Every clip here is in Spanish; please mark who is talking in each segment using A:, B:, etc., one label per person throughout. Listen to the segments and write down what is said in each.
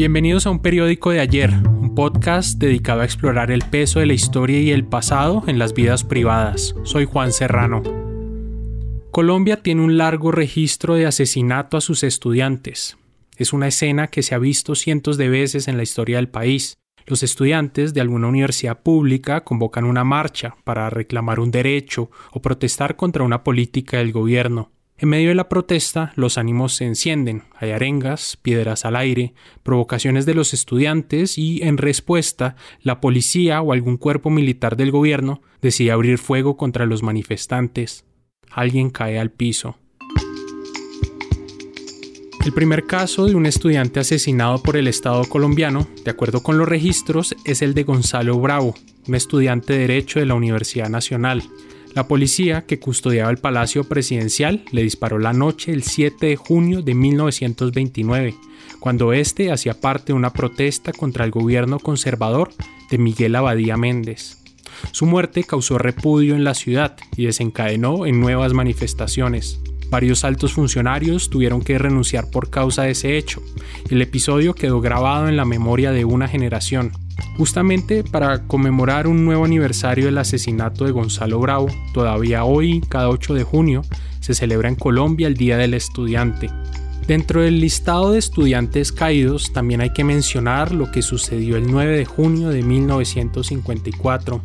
A: Bienvenidos a un periódico de ayer, un podcast dedicado a explorar el peso de la historia y el pasado en las vidas privadas. Soy Juan Serrano. Colombia tiene un largo registro de asesinato a sus estudiantes. Es una escena que se ha visto cientos de veces en la historia del país. Los estudiantes de alguna universidad pública convocan una marcha para reclamar un derecho o protestar contra una política del gobierno. En medio de la protesta, los ánimos se encienden, hay arengas, piedras al aire, provocaciones de los estudiantes y, en respuesta, la policía o algún cuerpo militar del gobierno decide abrir fuego contra los manifestantes. Alguien cae al piso. El primer caso de un estudiante asesinado por el Estado colombiano, de acuerdo con los registros, es el de Gonzalo Bravo, un estudiante de Derecho de la Universidad Nacional. La policía que custodiaba el Palacio Presidencial le disparó la noche del 7 de junio de 1929, cuando éste hacía parte de una protesta contra el gobierno conservador de Miguel Abadía Méndez. Su muerte causó repudio en la ciudad y desencadenó en nuevas manifestaciones. Varios altos funcionarios tuvieron que renunciar por causa de ese hecho. El episodio quedó grabado en la memoria de una generación. Justamente para conmemorar un nuevo aniversario del asesinato de Gonzalo Bravo, todavía hoy, cada 8 de junio, se celebra en Colombia el Día del Estudiante. Dentro del listado de estudiantes caídos también hay que mencionar lo que sucedió el 9 de junio de 1954.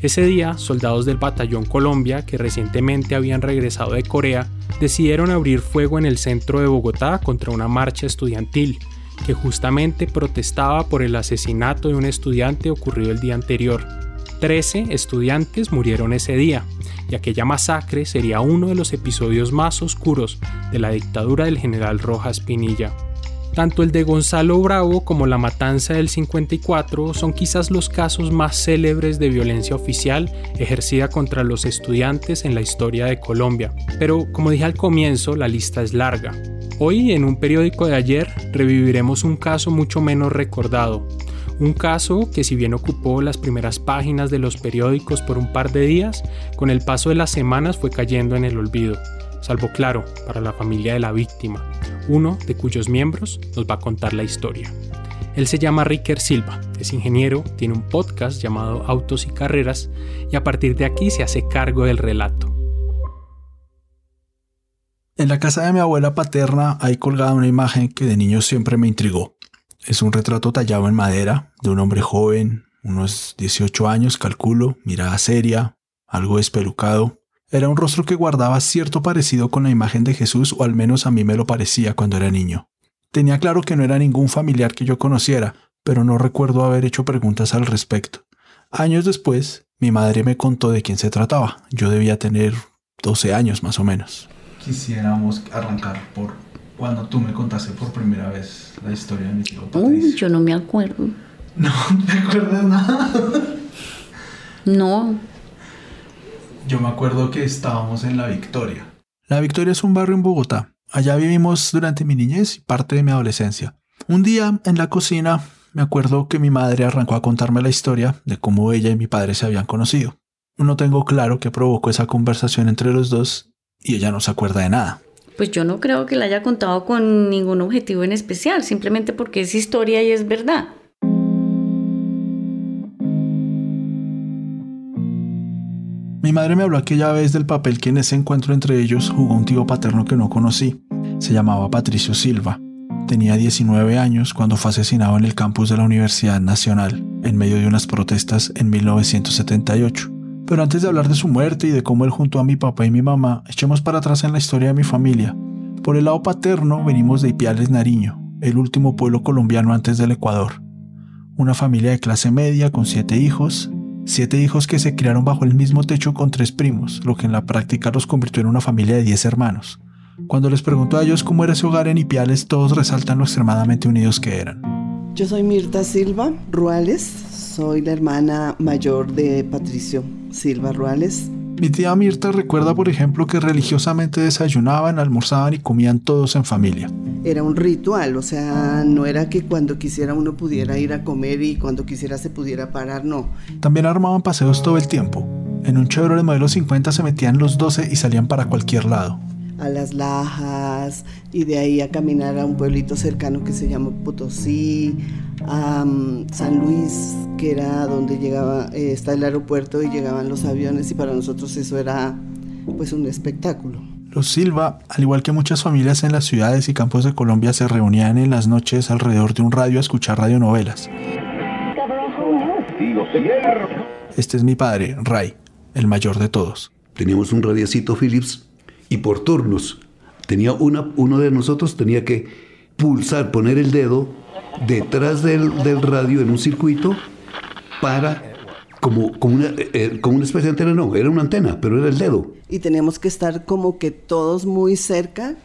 A: Ese día, soldados del Batallón Colombia, que recientemente habían regresado de Corea, decidieron abrir fuego en el centro de Bogotá contra una marcha estudiantil que justamente protestaba por el asesinato de un estudiante ocurrido el día anterior. Trece estudiantes murieron ese día, y aquella masacre sería uno de los episodios más oscuros de la dictadura del general Rojas Pinilla. Tanto el de Gonzalo Bravo como la matanza del 54 son quizás los casos más célebres de violencia oficial ejercida contra los estudiantes en la historia de Colombia. Pero como dije al comienzo, la lista es larga. Hoy, en un periódico de ayer, reviviremos un caso mucho menos recordado. Un caso que si bien ocupó las primeras páginas de los periódicos por un par de días, con el paso de las semanas fue cayendo en el olvido, salvo claro, para la familia de la víctima, uno de cuyos miembros nos va a contar la historia. Él se llama Ricker Silva, es ingeniero, tiene un podcast llamado Autos y Carreras y a partir de aquí se hace cargo del relato.
B: En la casa de mi abuela paterna hay colgada una imagen que de niño siempre me intrigó. Es un retrato tallado en madera de un hombre joven, unos 18 años calculo, mirada seria, algo espelucado. Era un rostro que guardaba cierto parecido con la imagen de Jesús, o al menos a mí me lo parecía cuando era niño. Tenía claro que no era ningún familiar que yo conociera, pero no recuerdo haber hecho preguntas al respecto. Años después, mi madre me contó de quién se trataba. Yo debía tener 12 años más o menos quisiéramos arrancar por cuando tú me contaste por primera vez la historia de mi tío
C: Uy, yo no me acuerdo.
B: No, me acuerdas nada?
C: No.
B: Yo me acuerdo que estábamos en La Victoria. La Victoria es un barrio en Bogotá. Allá vivimos durante mi niñez y parte de mi adolescencia. Un día, en la cocina, me acuerdo que mi madre arrancó a contarme la historia de cómo ella y mi padre se habían conocido. No tengo claro qué provocó esa conversación entre los dos y ella no se acuerda de nada.
C: Pues yo no creo que la haya contado con ningún objetivo en especial, simplemente porque es historia y es verdad.
B: Mi madre me habló aquella vez del papel que en ese encuentro entre ellos jugó un tío paterno que no conocí. Se llamaba Patricio Silva. Tenía 19 años cuando fue asesinado en el campus de la Universidad Nacional, en medio de unas protestas en 1978. Pero antes de hablar de su muerte y de cómo él junto a mi papá y mi mamá, echemos para atrás en la historia de mi familia. Por el lado paterno venimos de Ipiales, Nariño, el último pueblo colombiano antes del Ecuador. Una familia de clase media con siete hijos, siete hijos que se criaron bajo el mismo techo con tres primos, lo que en la práctica los convirtió en una familia de diez hermanos. Cuando les pregunto a ellos cómo era ese hogar en Ipiales, todos resaltan lo extremadamente unidos que eran.
D: Yo soy Mirta Silva Ruales, soy la hermana mayor de Patricio Silva Ruales.
B: Mi tía Mirta recuerda, por ejemplo, que religiosamente desayunaban, almorzaban y comían todos en familia.
D: Era un ritual, o sea, no era que cuando quisiera uno pudiera ir a comer y cuando quisiera se pudiera parar, no.
B: También armaban paseos todo el tiempo. En un Chevrolet modelo 50 se metían los 12 y salían para cualquier lado.
D: A Las Lajas y de ahí a caminar a un pueblito cercano que se llama Potosí, a mm, San Luis, que era donde llegaba, eh, está el aeropuerto y llegaban los aviones y para nosotros eso era pues un espectáculo.
B: Los Silva, al igual que muchas familias en las ciudades y campos de Colombia, se reunían en las noches alrededor de un radio a escuchar radionovelas. Este es mi padre, Ray, el mayor de todos.
E: Teníamos un radiacito Philips y por turnos tenía una, uno de nosotros tenía que pulsar, poner el dedo detrás del, radio en un circuito para como, como, una, eh, eh, como una especie de antena, no, era una antena, pero era el dedo.
D: Y teníamos que estar como que todos muy cerca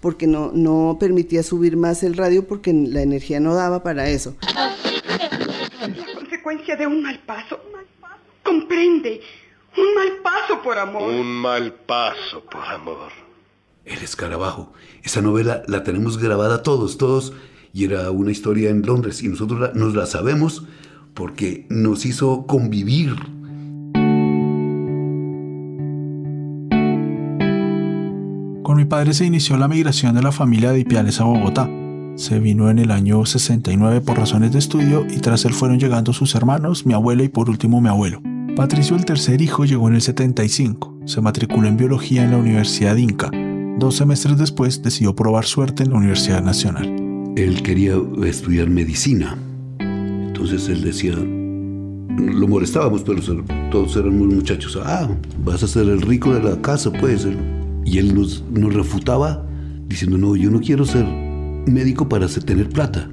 D: porque no, no permitía subir más el radio porque la energía no daba para eso.
F: La consecuencia de un mal paso. Comprende. Un mal paso por amor.
G: Un mal paso por amor.
E: El escarabajo. Esa novela la tenemos grabada todos, todos. Y era una historia en Londres. Y nosotros nos la sabemos porque nos hizo convivir.
B: Con mi padre se inició la migración de la familia de Ipiales a Bogotá. Se vino en el año 69 por razones de estudio y tras él fueron llegando sus hermanos, mi abuela y por último mi abuelo. Patricio, el tercer hijo, llegó en el 75. Se matriculó en biología en la Universidad Inca. Dos semestres después decidió probar suerte en la Universidad Nacional.
E: Él quería estudiar medicina. Entonces él decía, lo molestábamos, pero todos éramos muchachos. Ah, vas a ser el rico de la casa, pues. Y él nos, nos refutaba diciendo, no, yo no quiero ser médico para tener plata,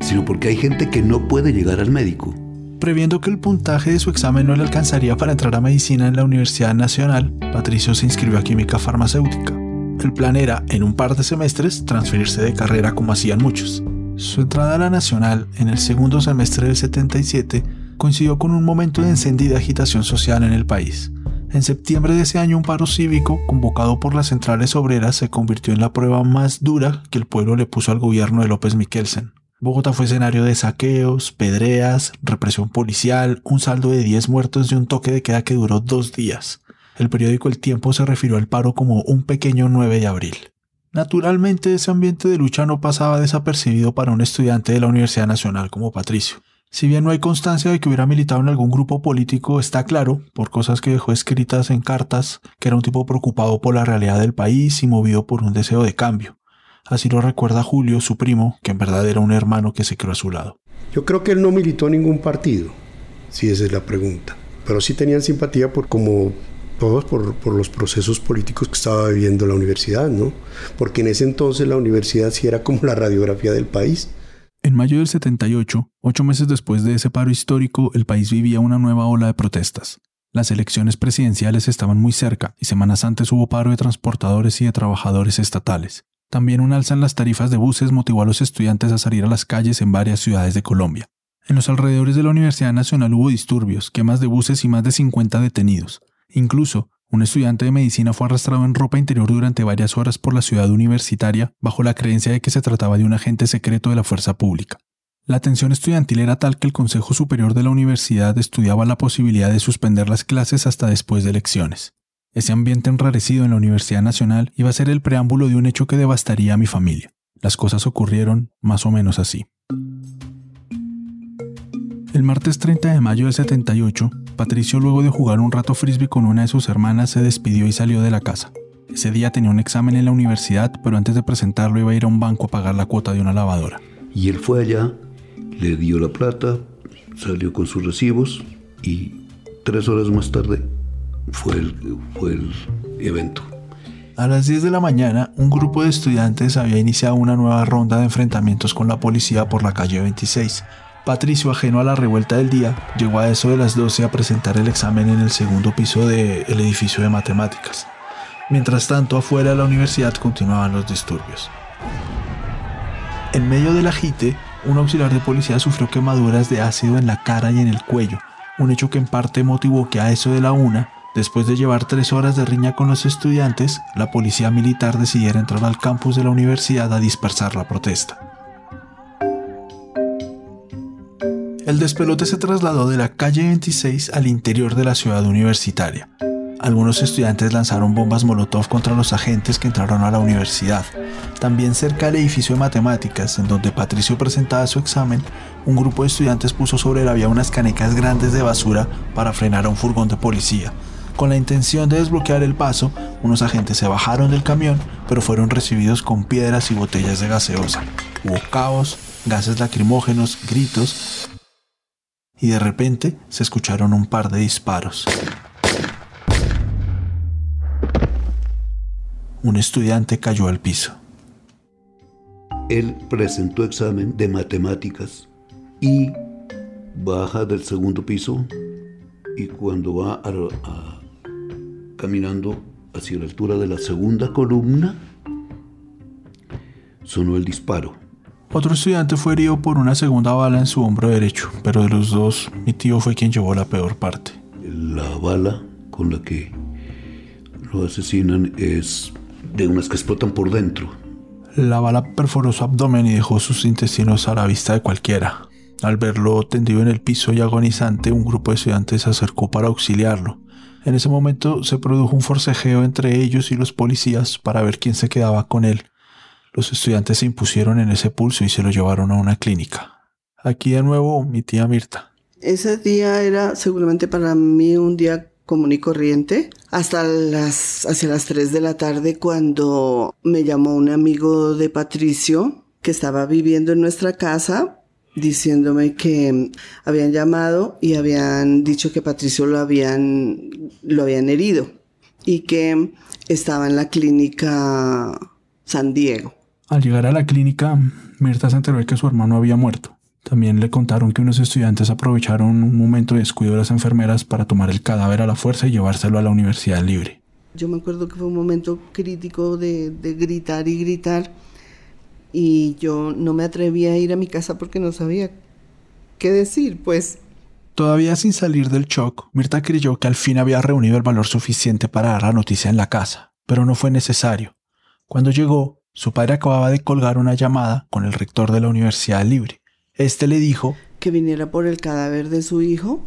E: sino porque hay gente que no puede llegar al médico
B: Previendo que el puntaje de su examen no le alcanzaría para entrar a medicina en la Universidad Nacional, Patricio se inscribió a química farmacéutica. El plan era, en un par de semestres, transferirse de carrera como hacían muchos. Su entrada a la Nacional, en el segundo semestre del 77, coincidió con un momento de encendida agitación social en el país. En septiembre de ese año un paro cívico, convocado por las centrales obreras, se convirtió en la prueba más dura que el pueblo le puso al gobierno de López Miquelsen. Bogotá fue escenario de saqueos, pedreas, represión policial, un saldo de 10 muertos y un toque de queda que duró dos días. El periódico El Tiempo se refirió al paro como un pequeño 9 de abril. Naturalmente ese ambiente de lucha no pasaba desapercibido para un estudiante de la Universidad Nacional como Patricio. Si bien no hay constancia de que hubiera militado en algún grupo político, está claro, por cosas que dejó escritas en cartas, que era un tipo preocupado por la realidad del país y movido por un deseo de cambio. Así lo recuerda Julio, su primo, que en verdad era un hermano que se creó a su lado.
G: Yo creo que él no militó en ningún partido, si esa es la pregunta. Pero sí tenían simpatía por como todos por, por, los procesos políticos que estaba viviendo la universidad, ¿no? Porque en ese entonces la universidad sí era como la radiografía del país.
B: En mayo del 78, ocho meses después de ese paro histórico, el país vivía una nueva ola de protestas. Las elecciones presidenciales estaban muy cerca y semanas antes hubo paro de transportadores y de trabajadores estatales. También un alza en las tarifas de buses motivó a los estudiantes a salir a las calles en varias ciudades de Colombia. En los alrededores de la Universidad Nacional hubo disturbios, quemas de buses y más de 50 detenidos. Incluso, un estudiante de medicina fue arrastrado en ropa interior durante varias horas por la ciudad universitaria bajo la creencia de que se trataba de un agente secreto de la fuerza pública. La tensión estudiantil era tal que el Consejo Superior de la Universidad estudiaba la posibilidad de suspender las clases hasta después de elecciones. Ese ambiente enrarecido en la Universidad Nacional iba a ser el preámbulo de un hecho que devastaría a mi familia. Las cosas ocurrieron más o menos así. El martes 30 de mayo del 78, Patricio luego de jugar un rato frisbee con una de sus hermanas se despidió y salió de la casa. Ese día tenía un examen en la universidad, pero antes de presentarlo iba a ir a un banco a pagar la cuota de una lavadora.
E: Y él fue allá, le dio la plata, salió con sus recibos y tres horas más tarde fue el, fue el evento.
B: A las 10 de la mañana, un grupo de estudiantes había iniciado una nueva ronda de enfrentamientos con la policía por la calle 26. Patricio, ajeno a la revuelta del día, llegó a eso de las 12 a presentar el examen en el segundo piso del edificio de matemáticas. Mientras tanto, afuera de la universidad continuaban los disturbios. En medio del agite, un auxiliar de policía sufrió quemaduras de ácido en la cara y en el cuello, un hecho que en parte motivó que a eso de la una Después de llevar tres horas de riña con los estudiantes, la policía militar decidiera entrar al campus de la universidad a dispersar la protesta. El despelote se trasladó de la calle 26 al interior de la ciudad universitaria. Algunos estudiantes lanzaron bombas Molotov contra los agentes que entraron a la universidad. También cerca del edificio de matemáticas, en donde Patricio presentaba su examen, un grupo de estudiantes puso sobre la vía unas canecas grandes de basura para frenar a un furgón de policía. Con la intención de desbloquear el paso, unos agentes se bajaron del camión, pero fueron recibidos con piedras y botellas de gaseosa. Hubo caos, gases lacrimógenos, gritos, y de repente se escucharon un par de disparos. Un estudiante cayó al piso.
E: Él presentó examen de matemáticas y baja del segundo piso y cuando va a, caminando hacia la altura de la segunda columna, sonó el disparo.
B: Otro estudiante fue herido por una segunda bala en su hombro derecho, pero de los dos, mi tío fue quien llevó la peor parte.
E: La bala con la que lo asesinan es de unas que explotan por dentro.
B: La bala perforó su abdomen y dejó sus intestinos a la vista de cualquiera. Al verlo tendido en el piso y agonizante, un grupo de estudiantes se acercó para auxiliarlo. En ese momento se produjo un forcejeo entre ellos y los policías para ver quién se quedaba con él. Los estudiantes se impusieron en ese pulso y se lo llevaron a una clínica. Aquí de nuevo mi tía Mirta.
D: Ese día era seguramente para mí un día común y corriente hasta las hacia las 3 de la tarde cuando me llamó un amigo de Patricio que estaba viviendo en nuestra casa diciéndome que habían llamado y habían dicho que Patricio lo habían, lo habían herido y que estaba en la clínica San Diego.
B: Al llegar a la clínica, Mirta se enteró de que su hermano había muerto. También le contaron que unos estudiantes aprovecharon un momento de descuido de las enfermeras para tomar el cadáver a la fuerza y llevárselo a la universidad libre.
D: Yo me acuerdo que fue un momento crítico de, de gritar y gritar y yo no me atrevía a ir a mi casa porque no sabía qué decir, pues.
B: Todavía sin salir del shock, Mirta creyó que al fin había reunido el valor suficiente para dar la noticia en la casa, pero no fue necesario. Cuando llegó, su padre acababa de colgar una llamada con el rector de la Universidad Libre. Este le dijo
D: que viniera por el cadáver de su hijo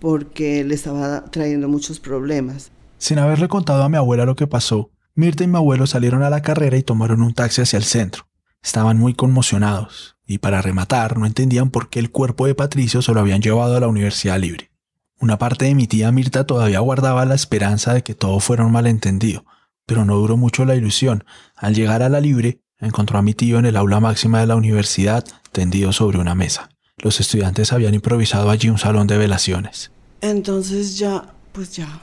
D: porque le estaba trayendo muchos problemas.
B: Sin haberle contado a mi abuela lo que pasó, Mirta y mi abuelo salieron a la carrera y tomaron un taxi hacia el centro. Estaban muy conmocionados y para rematar no entendían por qué el cuerpo de Patricio se lo habían llevado a la Universidad Libre. Una parte de mi tía Mirta todavía guardaba la esperanza de que todo fuera un malentendido, pero no duró mucho la ilusión. Al llegar a la Libre, encontró a mi tío en el aula máxima de la universidad, tendido sobre una mesa. Los estudiantes habían improvisado allí un salón de velaciones.
D: Entonces ya, pues ya,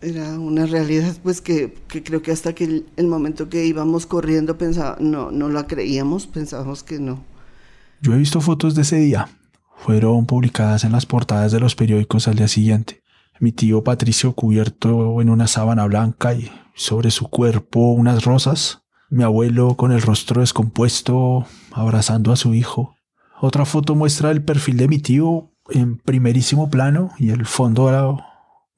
D: era una realidad pues que, creo que hasta que el, momento que íbamos corriendo pensaba, no, no la creíamos, pensábamos que no.
B: Yo he visto fotos de ese día. Fueron publicadas en las portadas de los periódicos al día siguiente. Mi tío Patricio cubierto en una sábana blanca y sobre su cuerpo unas rosas. Mi abuelo con el rostro descompuesto abrazando a su hijo. Otra foto muestra el perfil de mi tío en primerísimo plano y el fondo era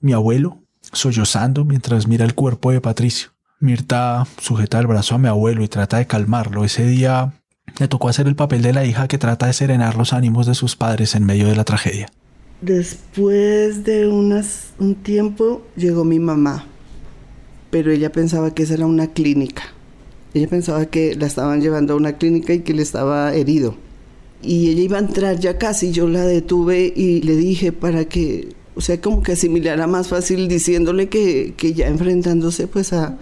B: mi abuelo sollozando mientras mira el cuerpo de Patricio. Mirta sujeta el brazo a mi abuelo y trata de calmarlo. Ese día le tocó hacer el papel de la hija que trata de serenar los ánimos de sus padres en medio de la tragedia.
D: Después de unas, un tiempo llegó mi mamá, pero ella pensaba que esa era una clínica. Ella pensaba que la estaban llevando a una clínica y que le estaba herido. Y ella iba a entrar ya casi, yo la detuve y le dije para que o sea, como que asimilara más fácil diciéndole que, ya enfrentándose pues a,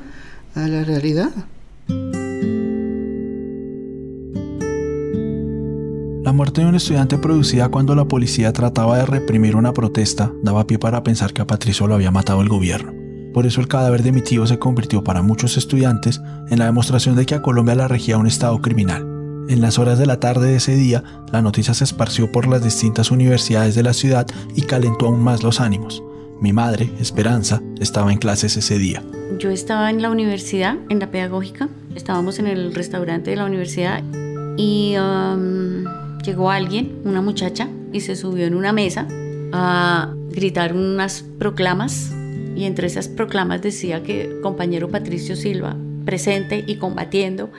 D: a la realidad.
B: La muerte de un estudiante producida cuando la policía trataba de reprimir una protesta daba pie para pensar que a Patricio lo había matado el gobierno. Por eso el cadáver de mi tío se convirtió para muchos estudiantes en la demostración de que a Colombia la regía un estado criminal. En las horas de la tarde de ese día, la noticia se esparció por las distintas universidades de la ciudad y calentó aún más los ánimos. Mi madre, Esperanza, estaba en clases ese día.
C: Yo estaba en la universidad, en la pedagógica. Estábamos en el restaurante de la universidad y um, llegó alguien, una muchacha, y se subió en una mesa a gritar unas proclamas. Y entre esas proclamas decía que compañero Patricio Silva, presente y combatiendo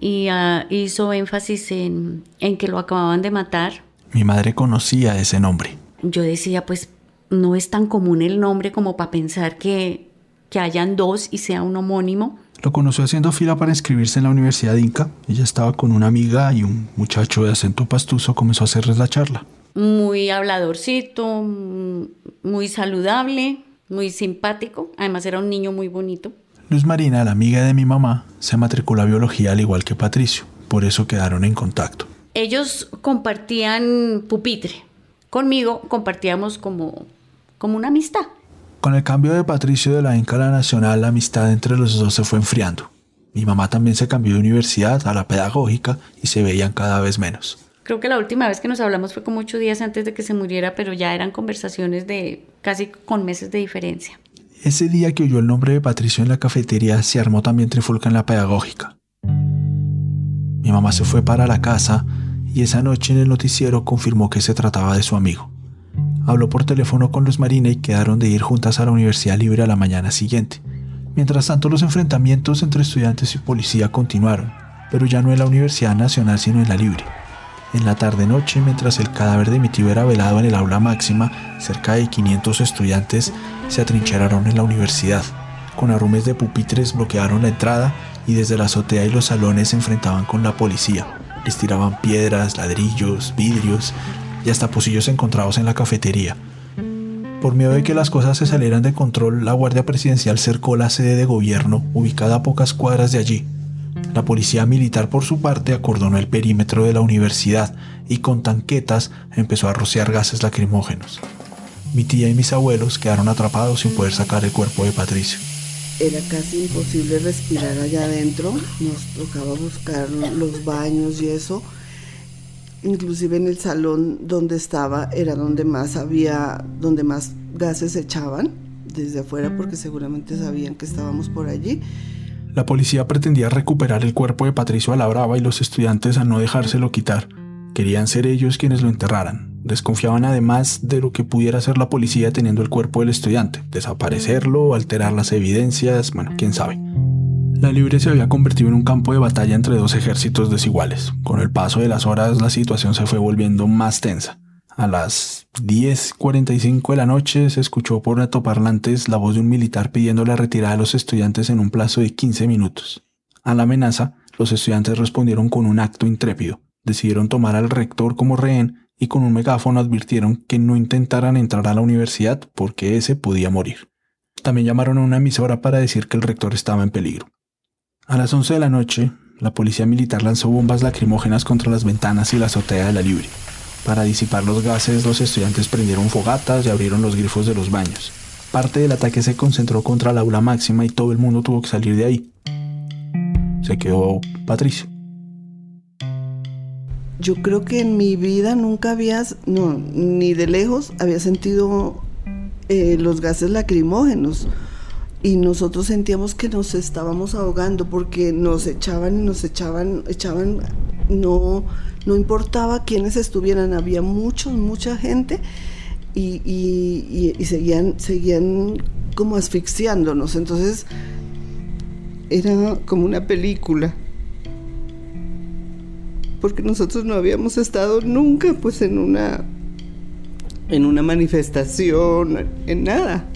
C: y ah, hizo énfasis en, en que lo acababan de matar.
B: Mi madre conocía ese nombre.
C: Yo decía, pues no es tan común el nombre como para pensar que que hayan dos y sea un homónimo.
B: Lo conoció haciendo fila para inscribirse en la Universidad de Inca. Ella estaba con una amiga y un muchacho de acento pastuso comenzó a hacerles la charla.
C: Muy habladorcito, muy saludable, muy simpático. Además era un niño muy bonito.
B: Luz Marina, la amiga de mi mamá, se matriculó a biología al igual que Patricio. Por eso quedaron en contacto.
C: Ellos compartían pupitre. Conmigo compartíamos como, como una amistad.
B: Con el cambio de Patricio de la Inca a la Nacional, la amistad entre los dos se fue enfriando. Mi mamá también se cambió de universidad a la pedagógica y se veían cada vez menos.
C: Creo que la última vez que nos hablamos fue como ocho días antes de que se muriera, pero ya eran conversaciones de casi con meses de diferencia.
B: Ese día que oyó el nombre de Patricio en la cafetería, se armó también trifulca en la pedagógica. Mi mamá se fue para la casa y esa noche en el noticiero confirmó que se trataba de su amigo. Habló por teléfono con Luz Marina y quedaron de ir juntas a la Universidad Libre a la mañana siguiente. Mientras tanto, los enfrentamientos entre estudiantes y policía continuaron, pero ya no en la Universidad Nacional sino en la Libre. En la tarde-noche, mientras el cadáver de mi tío era velado en el aula máxima, cerca de 500 estudiantes se atrincheraron en la universidad. Con arrumes de pupitres bloquearon la entrada y desde la azotea y los salones se enfrentaban con la policía. Les tiraban piedras, ladrillos, vidrios y hasta pocillos encontrados en la cafetería. Por miedo de que las cosas se salieran de control, la Guardia Presidencial cercó la sede de gobierno, ubicada a pocas cuadras de allí. La policía militar, por su parte, acordonó el perímetro de la universidad y con tanquetas empezó a rociar gases lacrimógenos. Mi tía y mis abuelos quedaron atrapados sin poder sacar el cuerpo de Patricio.
D: Era casi imposible respirar allá adentro, nos tocaba buscar los baños y eso inclusive en el salón donde estaba era donde más había, donde más gases echaban desde afuera porque seguramente sabían que estábamos por allí.
B: La policía pretendía recuperar el cuerpo de Patricio a la brava y los estudiantes a no dejárselo quitar. Querían ser ellos quienes lo enterraran. Desconfiaban además de lo que pudiera hacer la policía teniendo el cuerpo del estudiante, desaparecerlo, alterar las evidencias, bueno, quién sabe. La Libre se había convertido en un campo de batalla entre dos ejércitos desiguales. Con el paso de las horas la situación se fue volviendo más tensa. A las 10.45 de la noche se escuchó por altoparlantes la voz de un militar pidiendo la retirada de los estudiantes en un plazo de 15 minutos. A la amenaza, los estudiantes respondieron con un acto intrépido. Decidieron tomar al rector como rehén y con un megáfono advirtieron que no intentaran entrar a la universidad porque ese podía morir. También llamaron a una emisora para decir que el rector estaba en peligro. A las 11 de la noche, la policía militar lanzó bombas lacrimógenas contra las ventanas y la azotea de la Libre. Para disipar los gases, los estudiantes prendieron fogatas y abrieron los grifos de los baños. Parte del ataque se concentró contra la aula máxima y todo el mundo tuvo que salir de ahí. Se quedó Patricio.
D: Yo creo que en mi vida nunca habías, no, ni de lejos había sentido eh, los gases lacrimógenos. Y nosotros sentíamos que nos estábamos ahogando porque nos echaban y nos echaban, echaban, no, no importaba quiénes estuvieran, había muchos, mucha gente y, y, seguían, seguían como asfixiándonos, entonces era como una película porque nosotros no habíamos estado nunca pues en una en una manifestación, en nada.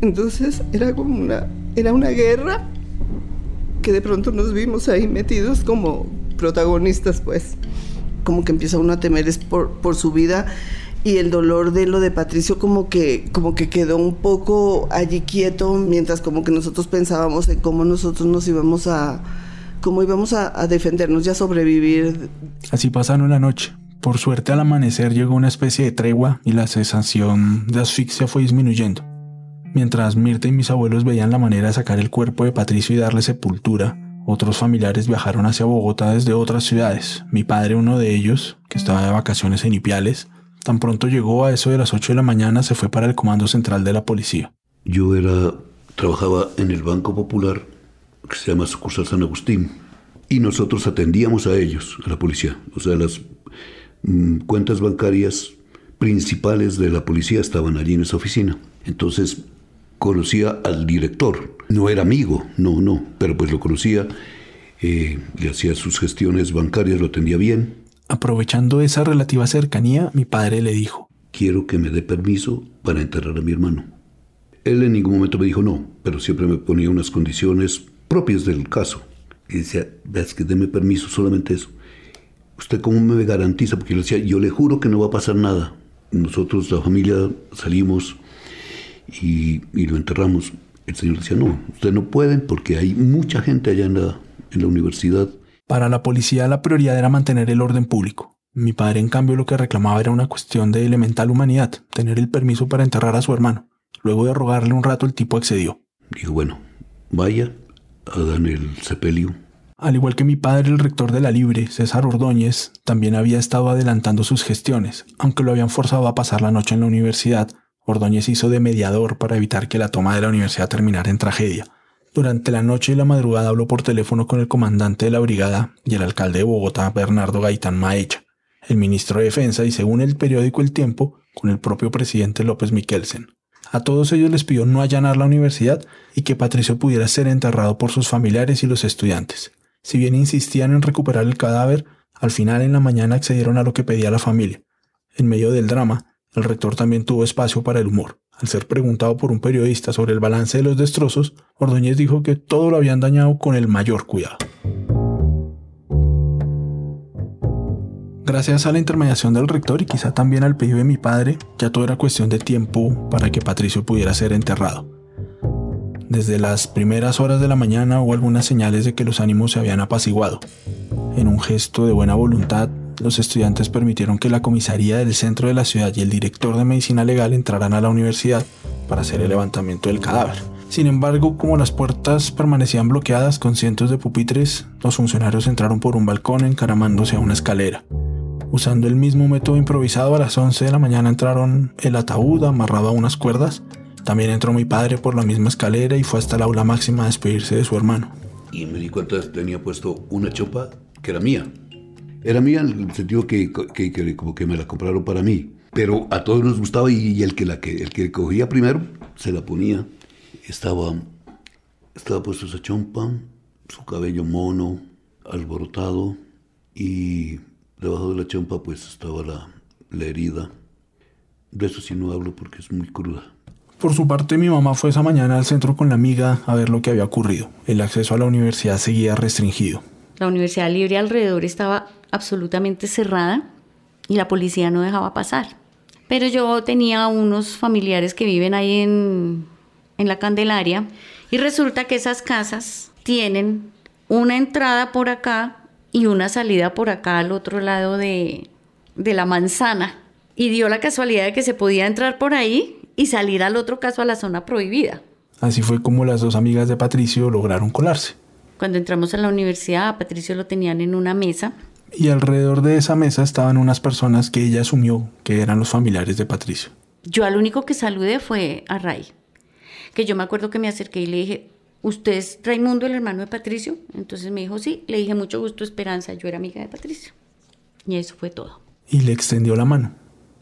D: Entonces era como una, era una guerra que de pronto nos vimos ahí metidos como protagonistas, pues. Como que empieza uno a temer es por, por su vida y el dolor de lo de Patricio como que como que quedó un poco allí quieto mientras como que nosotros pensábamos en cómo nosotros nos íbamos a cómo íbamos a, a defendernos y a sobrevivir.
B: Así pasaron la noche. Por suerte al amanecer llegó una especie de tregua y la sensación de asfixia fue disminuyendo. Mientras Mirta y mis abuelos veían la manera de sacar el cuerpo de Patricio y darle sepultura, otros familiares viajaron hacia Bogotá desde otras ciudades. Mi padre, uno de ellos, que estaba de vacaciones en Ipiales, tan pronto llegó a eso de las 8 de la mañana, se fue para el comando central de la policía.
E: Yo era, trabajaba en el Banco Popular, que se llama Sucursal San Agustín, y nosotros atendíamos a ellos, a la policía. O sea, las mm, cuentas bancarias principales de la policía estaban allí en esa oficina. Entonces conocía al director. No era amigo, no, no, pero pues lo conocía, eh, le hacía sus gestiones bancarias, lo atendía bien.
B: Aprovechando esa relativa cercanía, mi padre le dijo,
E: quiero que me dé permiso para enterrar a mi hermano. Él en ningún momento me dijo no, pero siempre me ponía unas condiciones propias del caso. Y decía, ves que deme permiso, solamente eso. ¿Usted cómo me garantiza? Porque yo le decía, yo le juro que no va a pasar nada. Nosotros, la familia, salimos y, y lo enterramos. El señor decía, no, usted no puede porque hay mucha gente allá en la, en la universidad.
B: Para la policía la prioridad era mantener el orden público. Mi padre, en cambio, lo que reclamaba era una cuestión de elemental humanidad, tener el permiso para enterrar a su hermano. Luego de rogarle un rato, el tipo accedió.
E: Dijo, bueno, vaya, sepelio.
B: Al igual que mi padre, el rector de la Libre, César Ordóñez, también había estado adelantando sus gestiones, aunque lo habían forzado a pasar la noche en la universidad. Ordóñez hizo de mediador para evitar que la toma de la universidad terminara en tragedia. Durante la noche y la madrugada habló por teléfono con el comandante de la brigada y el alcalde de Bogotá, Bernardo Gaitán Maecha, el ministro de Defensa y, según el periódico El Tiempo, con el propio presidente López Miquelsen. A todos ellos les pidió no allanar la universidad y que Patricio pudiera ser enterrado por sus familiares y los estudiantes. Si bien insistían en recuperar el cadáver, al final en la mañana accedieron a lo que pedía la familia. En medio del drama, el rector también tuvo espacio para el humor. Al ser preguntado por un periodista sobre el balance de los destrozos, Ordóñez dijo que todo lo habían dañado con el mayor cuidado. Gracias a la intermediación del rector y quizá también al pedido de mi padre, ya todo era cuestión de tiempo para que Patricio pudiera ser enterrado. Desde las primeras horas de la mañana hubo algunas señales de que los ánimos se habían apaciguado. En un gesto de buena voluntad, los estudiantes permitieron que la comisaría del centro de la ciudad y el director de medicina legal entraran a la universidad para hacer el levantamiento del cadáver. Sin embargo, como las puertas permanecían bloqueadas con cientos de pupitres, los funcionarios entraron por un balcón encaramándose a una escalera. Usando el mismo método improvisado, a las 11 de la mañana entraron el ataúd amarrado a unas cuerdas también entró mi padre por la misma escalera y fue hasta el aula máxima a despedirse de su hermano.
E: Y me di cuenta que tenía puesto una chopa que era mía. Era mía en el sentido que, que, que me la compraron para mí. Pero a todos nos gustaba y, el, que la el que cogía primero se la ponía. Estaba, estaba puesto esa chompa, su cabello mono, alborotado y debajo de la chompa pues estaba la, la herida. De eso sí no hablo porque es muy cruda.
B: Por su parte, mi mamá fue esa mañana al centro con la amiga a ver lo que había ocurrido. El acceso a la universidad seguía restringido.
C: La universidad libre alrededor estaba absolutamente cerrada y la policía no dejaba pasar. Pero yo tenía unos familiares que viven ahí en, en la Candelaria y resulta que esas casas tienen una entrada por acá y una salida por acá al otro lado de, de la manzana. Y dio la casualidad de que se podía entrar por ahí y salir al otro caso a la zona prohibida.
B: Así fue como las dos amigas de Patricio lograron colarse.
C: Cuando entramos a la universidad, a Patricio lo tenían en una mesa.
B: Y alrededor de esa mesa estaban unas personas que ella asumió que eran los familiares de Patricio.
C: Yo al único que saludé fue a Ray, que yo me acuerdo que me acerqué y le dije, ¿usted es Raimundo, el hermano de Patricio? Entonces me dijo, sí, le dije mucho gusto, Esperanza, yo era amiga de Patricio. Y eso fue todo.
B: Y le extendió la mano.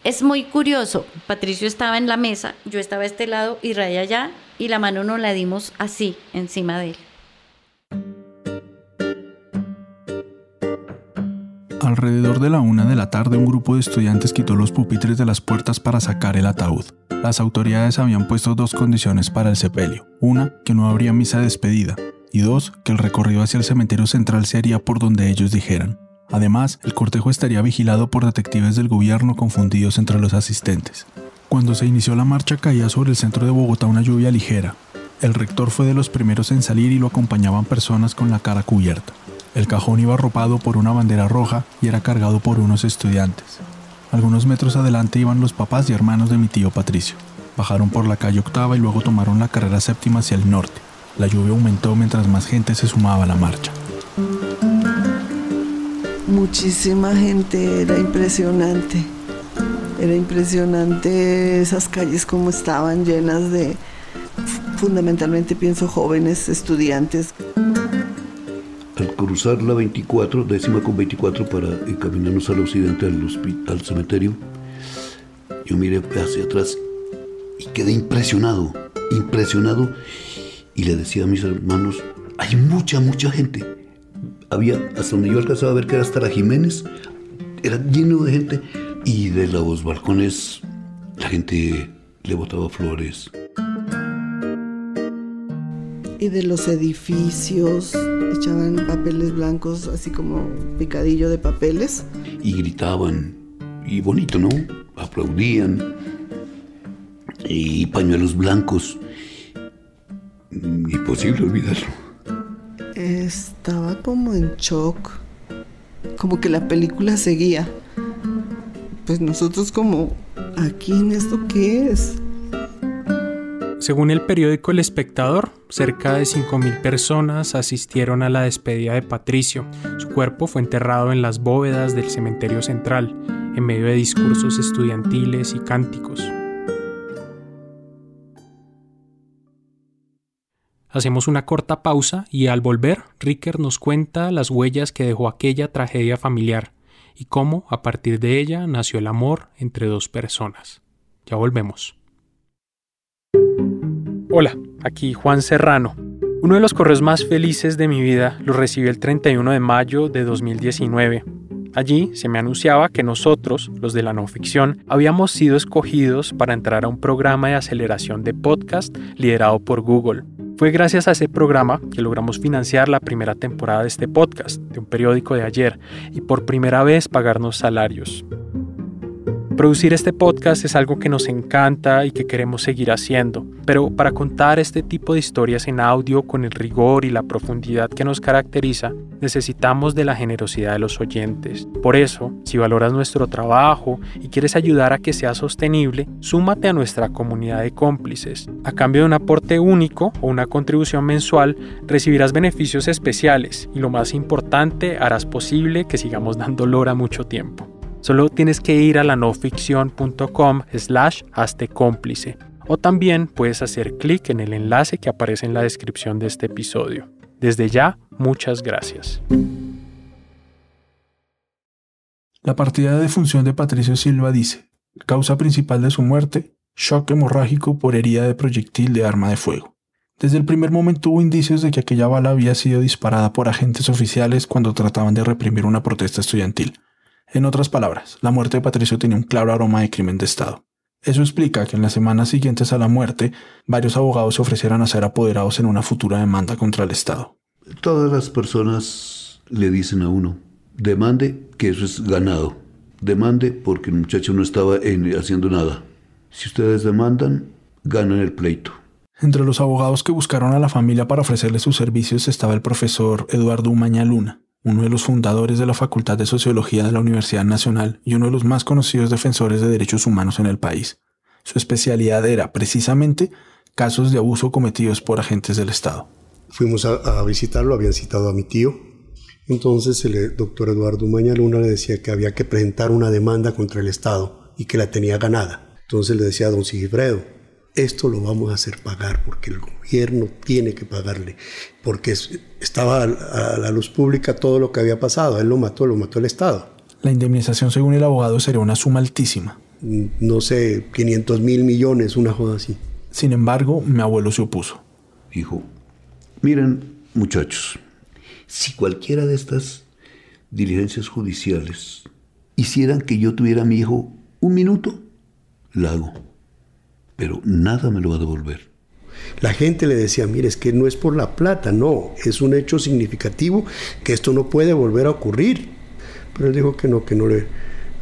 C: Es muy curioso. Patricio estaba en la mesa, yo estaba a este lado y Ray allá, y la mano nos la dimos así, encima de él.
B: Alrededor de la una de la tarde, un grupo de estudiantes quitó los pupitres de las puertas para sacar el ataúd. Las autoridades habían puesto dos condiciones para el sepelio. Una, que no habría misa de despedida. Y dos, que el recorrido hacia el cementerio central se haría por donde ellos dijeran. Además, el cortejo estaría vigilado por detectives del gobierno confundidos entre los asistentes. Cuando se inició la marcha caía sobre el centro de Bogotá una lluvia ligera. El rector fue de los primeros en salir y lo acompañaban personas con la cara cubierta. El cajón iba arropado por una bandera roja y era cargado por unos estudiantes. Algunos metros adelante iban los papás y hermanos de mi tío Patricio. Bajaron por la calle octava y luego tomaron la carrera séptima hacia el norte. La lluvia aumentó mientras más gente se sumaba a la marcha
D: muchísima gente, era impresionante. Era impresionante esas calles como estaban llenas de, fundamentalmente pienso, jóvenes estudiantes.
E: Al cruzar la 24, décima con 24 para encaminarnos al occidente, al, al cementerio, yo miré hacia atrás y quedé impresionado, impresionado. Y le decía a mis hermanos, hay mucha, mucha gente había, hasta donde yo alcanzaba a ver que era hasta la Jiménez, era lleno de gente y de los balcones la gente le botaba flores.
D: Y de los edificios, echaban papeles blancos, así como picadillo de papeles.
E: Y gritaban, y bonito, ¿no? Aplaudían. Y pañuelos blancos. Imposible olvidarlo.
D: Estaba como en shock. Como que la película seguía. Pues nosotros como, ¿aquí en esto qué es?
A: Según el periódico El Espectador, cerca de 5.000 personas asistieron a la despedida de Patricio. Su cuerpo fue enterrado en las bóvedas del cementerio central, en medio de discursos estudiantiles y cánticos. Hacemos una corta pausa y al volver, Ricker nos cuenta las huellas que dejó aquella tragedia familiar y cómo a partir de ella nació el amor entre dos personas. Ya volvemos. Hola, aquí Juan Serrano. Uno de los correos más felices de mi vida lo recibí el 31 de mayo de 2019. Allí se me anunciaba que nosotros, los de la no ficción, habíamos sido escogidos para entrar a un programa de aceleración de podcast liderado por Google. Fue gracias a ese programa que logramos financiar la primera temporada de este podcast, de un periódico de ayer, y por primera vez pagarnos salarios. Producir este podcast es algo que nos encanta y que queremos seguir haciendo, pero para contar este tipo de historias en audio con el rigor y la profundidad que nos caracteriza, necesitamos de la generosidad de los oyentes. Por eso, si valoras nuestro trabajo y quieres ayudar a que sea sostenible, súmate a nuestra comunidad de cómplices. A cambio de un aporte único o una contribución mensual, recibirás beneficios especiales y lo más importante, harás posible que sigamos dando lora mucho tiempo. Solo tienes que ir a la noficción.com slash hazte cómplice o también puedes hacer clic en el enlace que aparece en la descripción de este episodio. Desde ya, muchas gracias.
B: La partida de función de Patricio Silva dice, causa principal de su muerte, shock hemorrágico por herida de proyectil de arma de fuego. Desde el primer momento hubo indicios de que aquella bala había sido disparada por agentes oficiales cuando trataban de reprimir una protesta estudiantil. En otras palabras, la muerte de Patricio tenía un claro aroma de crimen de Estado. Eso explica que en las semanas siguientes a la muerte, varios abogados se ofrecieran a ser apoderados en una futura demanda contra el Estado.
E: Todas las personas le dicen a uno, demande que eso es ganado. Demande porque el muchacho no estaba haciendo nada. Si ustedes demandan, ganan el pleito.
B: Entre los abogados que buscaron a la familia para ofrecerle sus servicios estaba el profesor Eduardo Umaña Luna, uno de los fundadores de la Facultad de Sociología de la Universidad Nacional y uno de los más conocidos defensores de derechos humanos en el país. Su especialidad era, precisamente, casos de abuso cometidos por agentes del Estado.
G: Fuimos a, visitarlo, habían citado a mi tío. Entonces el doctor Eduardo Mañaluna le decía que había que presentar una demanda contra el Estado y que la tenía ganada. Entonces le decía a don Sigifredo, esto lo vamos a hacer pagar porque el gobierno tiene que pagarle, porque estaba a la luz pública todo lo que había pasado, él lo mató, lo mató el Estado.
B: La indemnización según el abogado sería una suma altísima.
G: Mm, no sé, 500 mil millones, una joda así.
B: Sin embargo, mi abuelo se opuso.
E: Dijo, miren muchachos, si cualquiera de estas diligencias judiciales hicieran que yo tuviera a mi hijo un minuto, la hago pero nada me lo va a devolver.
G: La gente le decía, mire, es que no es por la plata, no, es un hecho significativo que esto no puede volver a ocurrir. Pero él dijo que no, que no le,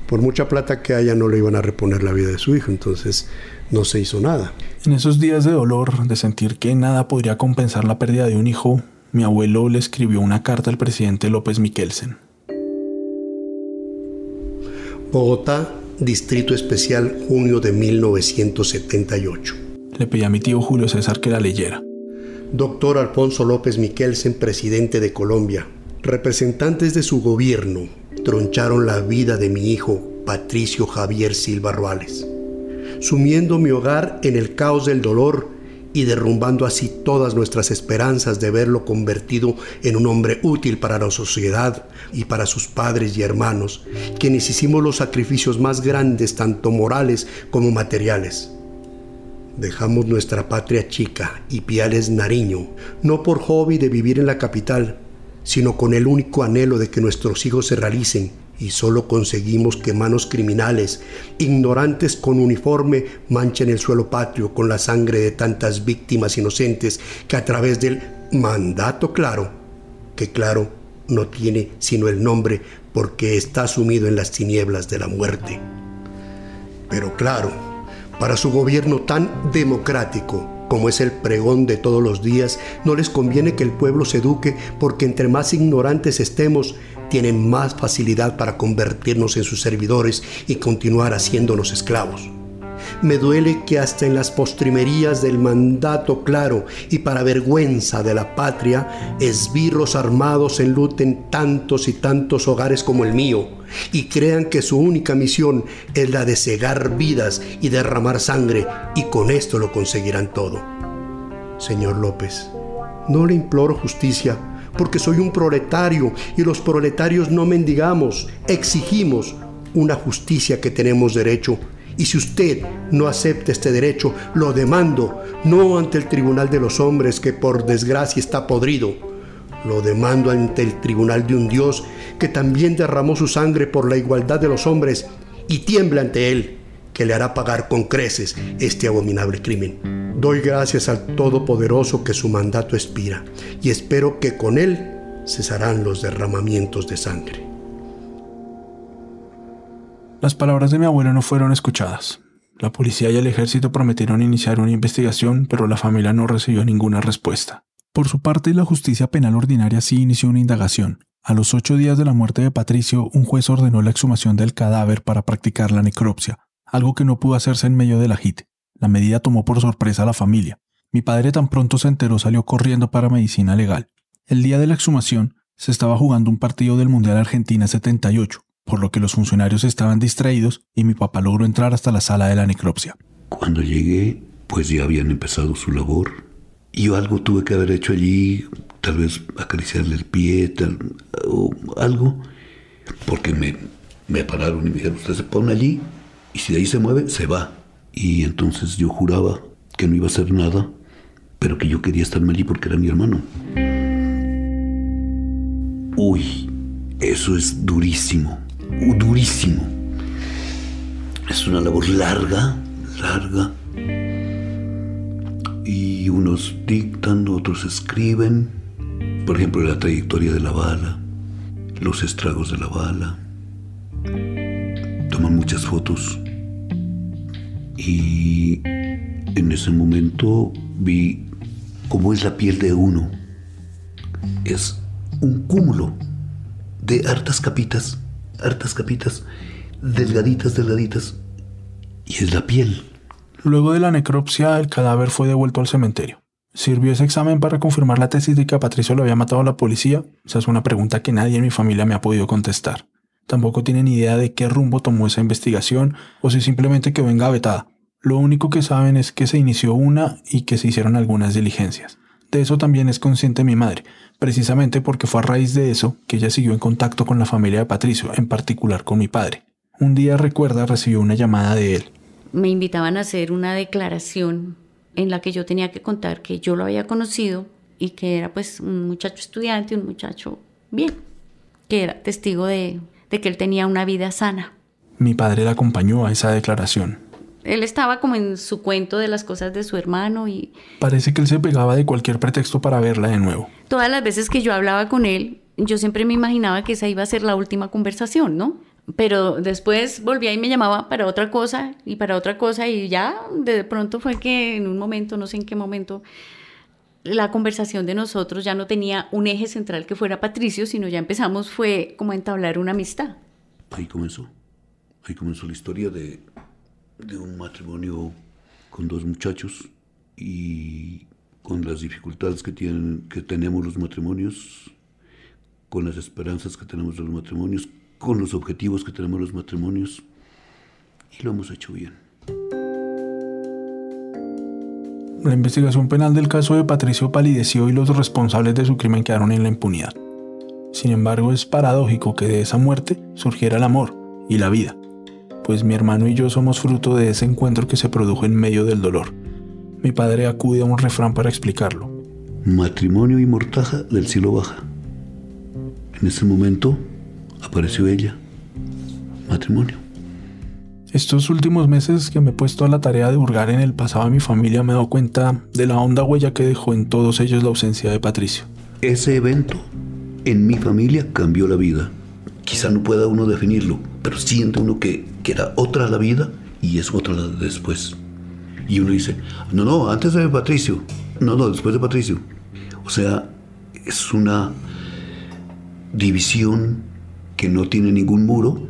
G: por mucha plata que haya, no le iban a reponer la vida de su hijo, entonces no se hizo nada.
B: En esos días de dolor, de sentir que nada podría compensar la pérdida de un hijo, mi abuelo le escribió una carta al presidente López Miquelsen.
G: Bogotá, Distrito Especial, junio de 1978.
B: Le pedí a mi tío Julio César que la leyera.
G: Doctor Alfonso López Miquelsen, presidente de Colombia. Representantes de su gobierno troncharon la vida de mi hijo, Patricio Javier Silva Ruales, sumiendo mi hogar en el caos del dolor y derrumbando así todas nuestras esperanzas de verlo convertido en un hombre útil para la sociedad y para sus padres y hermanos, quienes hicimos los sacrificios más grandes, tanto morales como materiales. Dejamos nuestra patria chica y Piales Nariño, no por hobby de vivir en la capital, sino con el único anhelo de que nuestros hijos se realicen y solo conseguimos que manos criminales, ignorantes con uniforme, manchen el suelo patrio con la sangre de tantas víctimas inocentes que a través del mandato claro, que claro no tiene sino el nombre porque está sumido en las tinieblas de la muerte. Pero claro, para su gobierno tan democrático, como es el pregón de todos los días, no les conviene que el pueblo se eduque porque entre más ignorantes estemos, tienen más facilidad para convertirnos en sus servidores y continuar haciéndonos esclavos. Me duele que hasta en las postrimerías del mandato claro y para vergüenza de la patria, esbirros armados enluten tantos y tantos hogares como el mío y crean que su única misión es la de cegar vidas y derramar sangre y con esto lo conseguirán todo. Señor López, no le imploro justicia porque soy un proletario y los proletarios no mendigamos, exigimos una justicia que tenemos derecho. Y si usted no acepta este derecho, lo demando, no ante el Tribunal de los Hombres que por desgracia está podrido, lo demando ante el Tribunal de un Dios que también derramó su sangre por la igualdad de los hombres y tiembla ante él, que le hará pagar con creces este abominable crimen. Doy gracias al Todopoderoso que su mandato expira y espero que con él cesarán los derramamientos de sangre.
B: Las palabras de mi abuelo no fueron escuchadas. La policía y el ejército prometieron iniciar una investigación, pero la familia no recibió ninguna respuesta. Por su parte, la justicia penal ordinaria sí inició una indagación. A los ocho días de la muerte de Patricio, un juez ordenó la exhumación del cadáver para practicar la necropsia, algo que no pudo hacerse en medio de la HIT. La medida tomó por sorpresa a la familia. Mi padre tan pronto se enteró salió corriendo para medicina legal. El día de la exhumación se estaba jugando un partido del Mundial Argentina 78, por lo que los funcionarios estaban distraídos y mi papá logró entrar hasta la sala de la necropsia.
E: Cuando llegué, pues ya habían empezado su labor. Yo algo tuve que haber hecho allí, tal vez acariciarle el pie, o algo, porque me, me pararon y me dijeron, usted se pone allí y si de ahí se mueve, se va. Y entonces yo juraba que no iba a hacer nada, pero que yo quería estarme allí porque era mi hermano. Uy, eso es durísimo, durísimo. Es una labor larga, larga. Y unos dictan, otros escriben. Por ejemplo, la trayectoria de la bala, los estragos de la bala. Toman muchas fotos y en ese momento vi cómo es la piel de uno. Es un cúmulo de hartas capitas, hartas capitas, delgaditas, delgaditas. Y es la piel.
B: Luego de la necropsia, el cadáver fue devuelto al cementerio. ¿Sirvió ese examen para confirmar la tesis de que a Patricio lo había matado a la policía? Esa es una pregunta que nadie en mi familia me ha podido contestar. Tampoco tienen idea de qué rumbo tomó esa investigación o si simplemente quedó engavetada. Lo único que saben es que se inició una y que se hicieron algunas diligencias. De eso también es consciente mi madre, precisamente porque fue a raíz de eso que ella siguió en contacto con la familia de Patricio, en particular con mi padre. Un día recuerda recibió una llamada de él.
C: Me invitaban a hacer una declaración en la que yo tenía que contar que yo lo había conocido y que era pues un muchacho estudiante, un muchacho bien, que era testigo de de que él tenía una vida sana.
B: Mi padre la acompañó a esa declaración.
C: Él estaba como en su cuento de las cosas de su hermano y...
B: Parece que él se pegaba de cualquier pretexto para verla de nuevo.
C: Todas las veces que yo hablaba con él, yo siempre me imaginaba que esa iba a ser la última conversación, ¿no? Pero después volvía y me llamaba para otra cosa y para otra cosa y ya de pronto fue que en un momento, no sé en qué momento, la conversación de nosotros ya no tenía un eje central que fuera Patricio, sino ya empezamos fue como a entablar una amistad.
E: Ahí comenzó. Ahí comenzó la historia de, de un matrimonio con dos muchachos y con las dificultades que, tienen, que tenemos los matrimonios, con las esperanzas que tenemos los matrimonios, con los objetivos que tenemos los matrimonios, y lo hemos hecho bien.
B: La investigación penal del caso de Patricio palideció y los responsables de su crimen quedaron en la impunidad. Sin embargo, es paradójico que de esa muerte surgiera el amor y la vida, pues mi hermano y yo somos fruto de ese encuentro que se produjo en medio del dolor. Mi padre acude a un refrán para explicarlo.
E: Matrimonio y mortaja del cielo baja. En ese momento apareció ella matrimonio.
B: Estos últimos meses que me he puesto a la tarea de hurgar en el pasado de mi familia me he dado cuenta de la honda huella que dejó en todos ellos la ausencia de Patricio.
E: Ese evento en mi familia cambió la vida. Quizá no pueda uno definirlo, pero siente uno que, que era otra la vida y es otra después. Y uno dice, no, no, antes de Patricio, no, no, después de Patricio. O sea, es una división que no tiene ningún muro,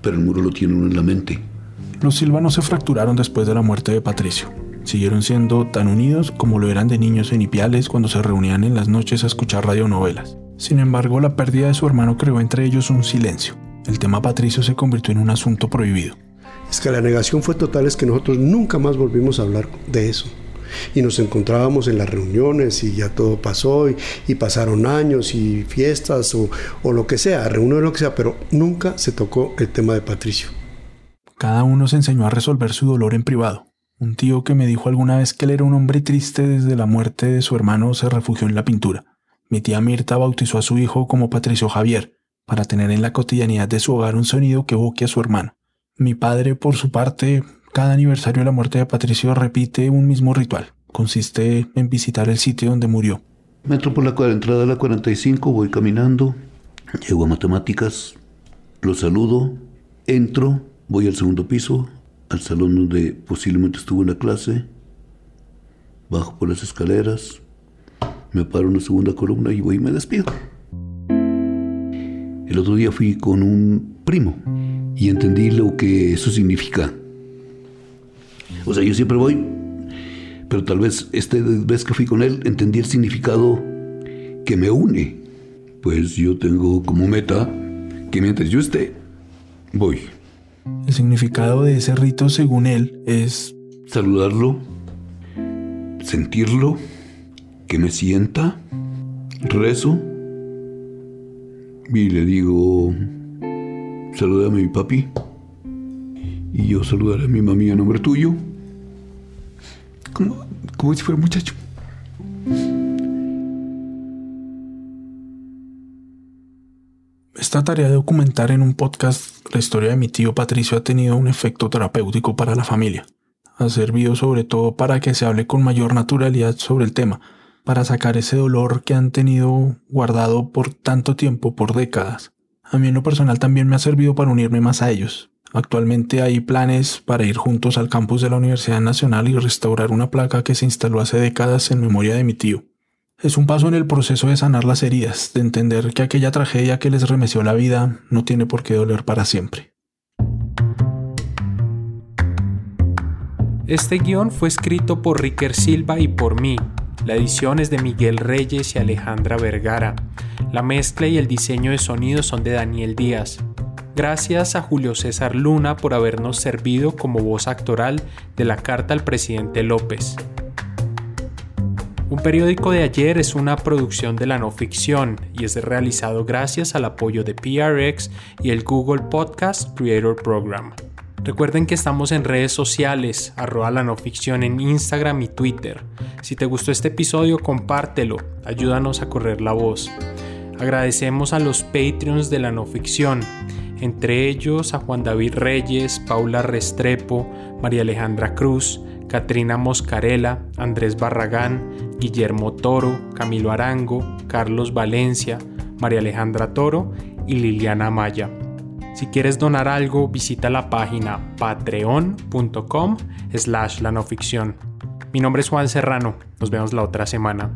E: pero el muro lo tiene uno en la mente.
B: Los Silva no se fracturaron después de la muerte de Patricio. Siguieron siendo tan unidos como lo eran de niños en Ipiales cuando se reunían en las noches a escuchar radionovelas. Sin embargo, la pérdida de su hermano creó entre ellos un silencio. El tema Patricio se convirtió en un asunto prohibido.
G: Es que la negación fue total, es que nosotros nunca más volvimos a hablar de eso y nos encontrábamos en las reuniones y ya todo pasó y, pasaron años y fiestas o, lo que sea, reuniones lo que sea, pero nunca se tocó el tema de Patricio.
B: Cada uno se enseñó a resolver su dolor en privado. Un tío que me dijo alguna vez que él era un hombre triste desde la muerte de su hermano se refugió en la pintura. Mi tía Mirta bautizó a su hijo como Patricio Javier, para tener en la cotidianidad de su hogar un sonido que evoque a su hermano. Mi padre, por su parte, cada aniversario de la muerte de Patricio repite un mismo ritual. Consiste en visitar el sitio donde murió.
E: Metro por la entrada de la 45, voy caminando, llego a matemáticas, lo saludo, entro, voy al segundo piso, al salón donde posiblemente estuvo en la clase, bajo por las escaleras, me paro en la segunda columna y voy y me despido. El otro día fui con un primo y entendí lo que eso significa. O sea, yo siempre voy, pero tal vez esta vez que fui con él entendí el significado que me une. Pues yo tengo como meta que mientras yo esté, voy.
B: El significado de ese rito, según él, es
E: saludarlo, sentirlo, que me sienta, rezo y le digo, saludame a mi papi y yo saludaré a mi mami a nombre tuyo como, si fuera muchacho.
B: Esta tarea de documentar en un podcast la historia de mi tío Patricio ha tenido un efecto terapéutico para la familia. Ha servido sobre todo para que se hable con mayor naturalidad sobre el tema, para sacar ese dolor que han tenido guardado por tanto tiempo, por décadas. A mí en lo personal también me ha servido para unirme más a ellos, Actualmente hay planes para ir juntos al campus de la Universidad Nacional y restaurar una placa que se instaló hace décadas en memoria de mi tío. Es un paso en el proceso de sanar las heridas, de entender que aquella tragedia que les remeció la vida no tiene por qué doler para siempre.
A: Este guion fue escrito por Ricker Silva y por mí. La edición es de Miguel Reyes y Alejandra Vergara. La mezcla y el diseño de sonido son de Daniel Díaz. Gracias a Julio César Luna por habernos servido como voz actoral de la carta al presidente López. Un periódico de ayer es una producción de la no ficción y es realizado gracias al apoyo de PRX y el Google Podcast Creator Program. Recuerden que estamos en redes sociales, arroba la no ficción en Instagram y Twitter. Si te gustó este episodio, compártelo, ayúdanos a correr la voz. Agradecemos a los Patreons de la no ficción entre ellos a Juan David Reyes, Paula Restrepo, María Alejandra Cruz, Katrina Moscarela, Andrés Barragán, Guillermo Toro, Camilo Arango, Carlos Valencia, María Alejandra Toro y Liliana Maya. Si quieres donar algo, visita la página patreon.com slash la. Mi nombre es Juan Serrano, nos vemos la otra semana.